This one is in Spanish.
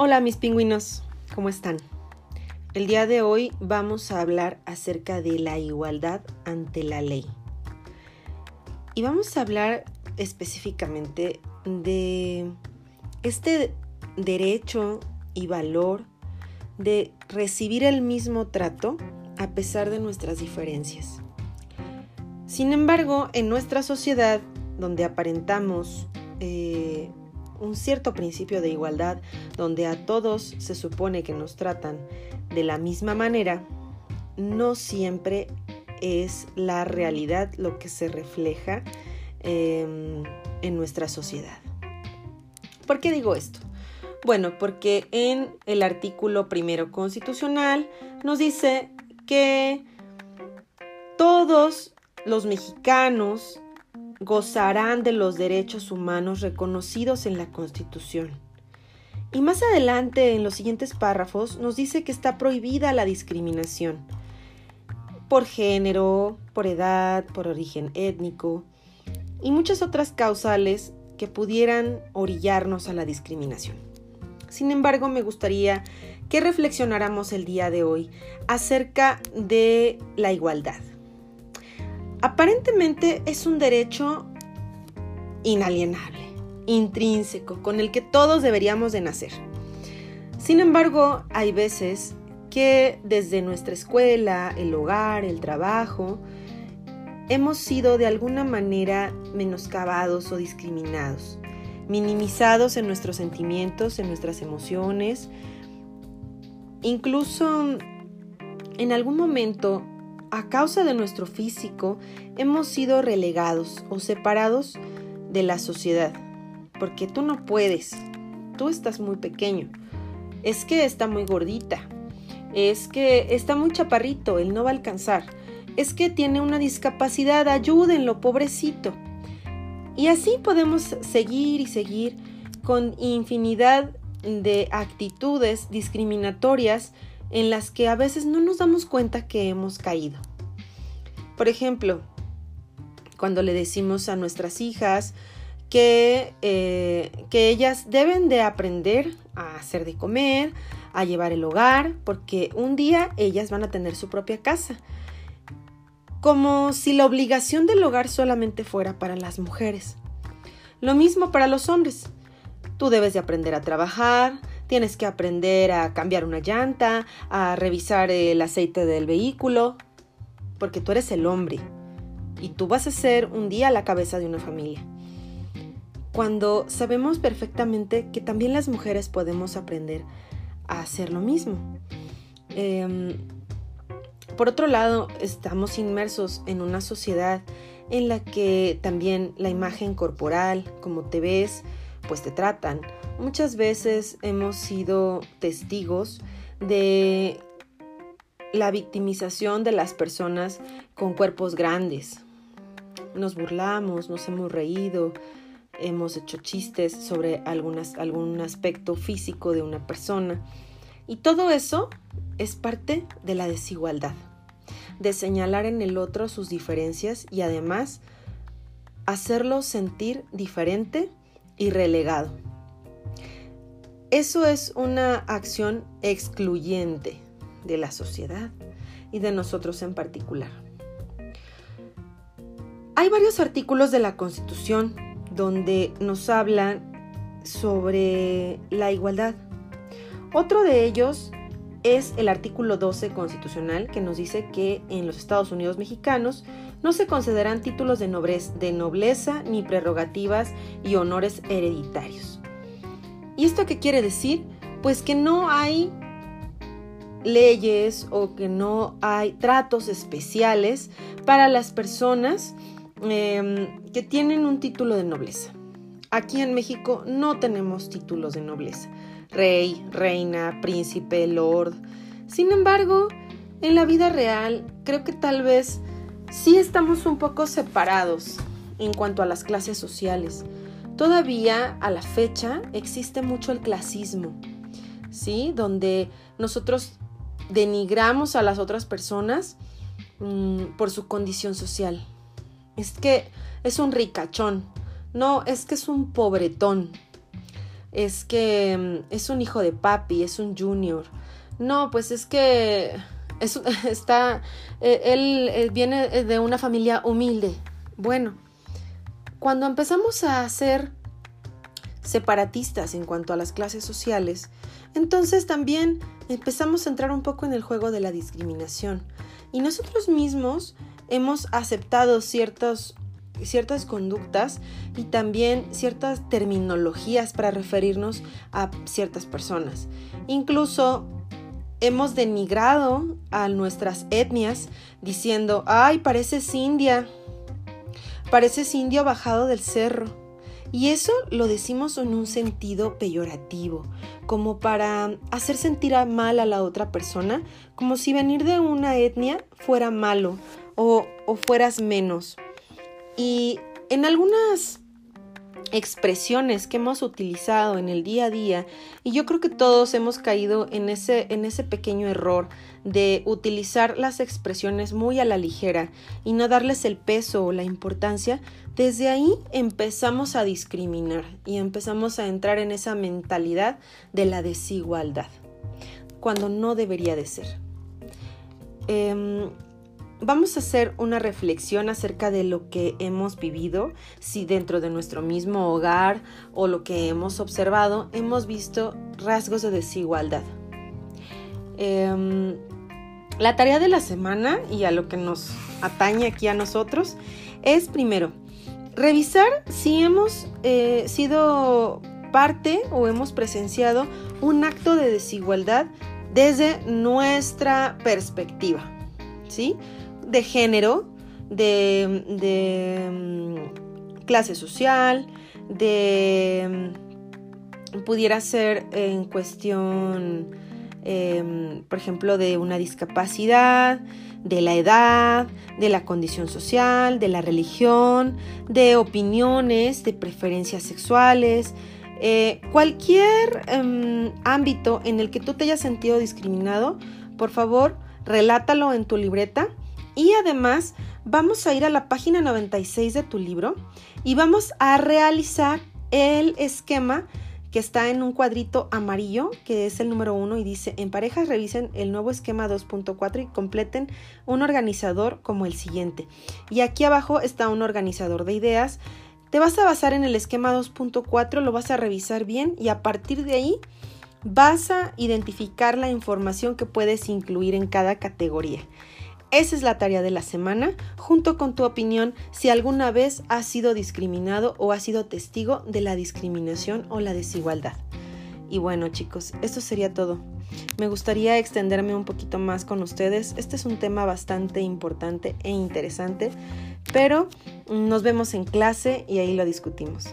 Hola mis pingüinos, ¿cómo están? El día de hoy vamos a hablar acerca de la igualdad ante la ley. Y vamos a hablar específicamente de este derecho y valor de recibir el mismo trato a pesar de nuestras diferencias. Sin embargo, en nuestra sociedad, donde aparentamos eh, un cierto principio de igualdad donde a todos se supone que nos tratan de la misma manera, no siempre es la realidad lo que se refleja em, en nuestra sociedad. ¿Por qué digo esto? Bueno, porque en el artículo primero constitucional nos dice que todos los mexicanos gozarán de los derechos humanos reconocidos en la Constitución. Y más adelante, en los siguientes párrafos, nos dice que está prohibida la discriminación por género, por edad, por origen étnico y muchas otras causales que pudieran orillarnos a la discriminación. Sin embargo, me gustaría que reflexionáramos el día de hoy acerca de la igualdad. Aparentemente es un derecho inalienable, intrínseco, con el que todos deberíamos de nacer. Sin embargo, hay veces que desde nuestra escuela, el hogar, el trabajo, hemos sido de alguna manera menoscabados o discriminados, minimizados en nuestros sentimientos, en nuestras emociones. Incluso en algún momento a causa de nuestro físico, hemos sido relegados o separados de la sociedad. Porque tú no puedes, tú estás muy pequeño, es que está muy gordita, es que está muy chaparrito, él no va a alcanzar, es que tiene una discapacidad, ayúdenlo, pobrecito. Y así podemos seguir y seguir con infinidad de actitudes discriminatorias en las que a veces no nos damos cuenta que hemos caído. Por ejemplo, cuando le decimos a nuestras hijas que, eh, que ellas deben de aprender a hacer de comer, a llevar el hogar, porque un día ellas van a tener su propia casa. Como si la obligación del hogar solamente fuera para las mujeres. Lo mismo para los hombres. Tú debes de aprender a trabajar, Tienes que aprender a cambiar una llanta, a revisar el aceite del vehículo, porque tú eres el hombre y tú vas a ser un día la cabeza de una familia. Cuando sabemos perfectamente que también las mujeres podemos aprender a hacer lo mismo. Em, por otro lado, estamos inmersos en una sociedad en la que también la imagen corporal, como te ves, pues te tratan. Muchas veces hemos sido testigos de la victimización de las personas con cuerpos grandes. Nos burlamos, nos hemos reído, hemos hecho chistes sobre algún aspecto físico de una persona. Y todo eso es parte de la desigualdad, de señalar en el otro sus diferencias y además hacerlo sentir diferente y relegado. Eso es una acción excluyente de la sociedad y de nosotros en particular. Hay varios artículos de la Constitución donde nos hablan sobre la igualdad. Otro de ellos es el artículo 12 constitucional que nos dice que en los Estados Unidos mexicanos no se concederán títulos de nobleza, de nobleza ni prerrogativas y honores hereditarios. ¿Y esto qué quiere decir? Pues que no hay leyes o que no hay tratos especiales para las personas em, que tienen un título de nobleza. Aquí en México no tenemos títulos de nobleza. Rey, reina, príncipe, lord. Sin embargo, en la vida real creo que tal vez sí estamos un poco separados en cuanto a las clases sociales. Todavía a la fecha existe mucho el clasismo, ¿sí? Donde nosotros denigramos a las otras personas mm, por su condición social. Es que es un ricachón. No, es que es un pobretón. es que mm, es un hijo de papi, es un junior. No, pues es que es, está, eh, él viene de una familia humilde. Bueno, cuando empezamos a ser separatistas en cuanto a las clases sociales, entonces también empezamos a entrar un poco en el juego de la discriminación. Y nosotros mismos hemos aceptado ciertas conductas y también ciertas terminologías para referirnos a ciertas personas. Incluso hemos denigrado a nuestras etnias diciendo, ay, pareces india, pareces indio bajado del cerro. Y eso lo decimos en un sentido peyorativo, como para hacer sentir mal a la otra persona, como si venir de una etnia fuera malo o, o fueras menos. Y en algunas expresiones que hemos utilizado en el día a día y yo creo que todos hemos caído en ese, en ese pequeño error de utilizar las expresiones muy a la ligera y no darles el peso o la importancia, desde ahí empezamos a discriminar y empezamos a entrar en esa mentalidad de la desigualdad, cuando no debería de ser. Em, vamos a hacer una reflexión acerca de lo que hemos vivido, si dentro de nuestro mismo hogar o lo que hemos observado hemos visto rasgos de desigualdad. Em, la tarea de la semana y a lo que nos atañe aquí a nosotros es primero revisar si hemos eh, sido parte o hemos presenciado un acto de desigualdad desde nuestra perspectiva, ¿sí? De género, de, mm, clase social, de mm, pudiera ser en cuestión, em, por ejemplo, de una discapacidad, de la edad, de la condición social, de la religión, de opiniones, de preferencias sexuales, eh, cualquier em, ámbito en el que tú te hayas sentido discriminado, por favor, relátalo en tu libreta y además vamos a ir a la página 96 de tu libro y vamos a realizar el esquema que está en un cuadrito amarillo, que es el número uno, y dice, en parejas revisen el nuevo esquema 2.4 y completen un organizador como el siguiente. Y aquí abajo está un organizador de ideas. Te vas a basar en el esquema 2.4, lo vas a revisar bien y a partir de ahí vas a identificar la información que puedes incluir en cada categoría. Esa es la tarea de la semana, junto con tu opinión si alguna vez has sido discriminado o has sido testigo de la discriminación o la desigualdad. Y bueno chicos, esto sería todo. Me gustaría extenderme un poquito más con ustedes. Este es un tema bastante importante e interesante, pero nos vemos en clase y ahí lo discutimos.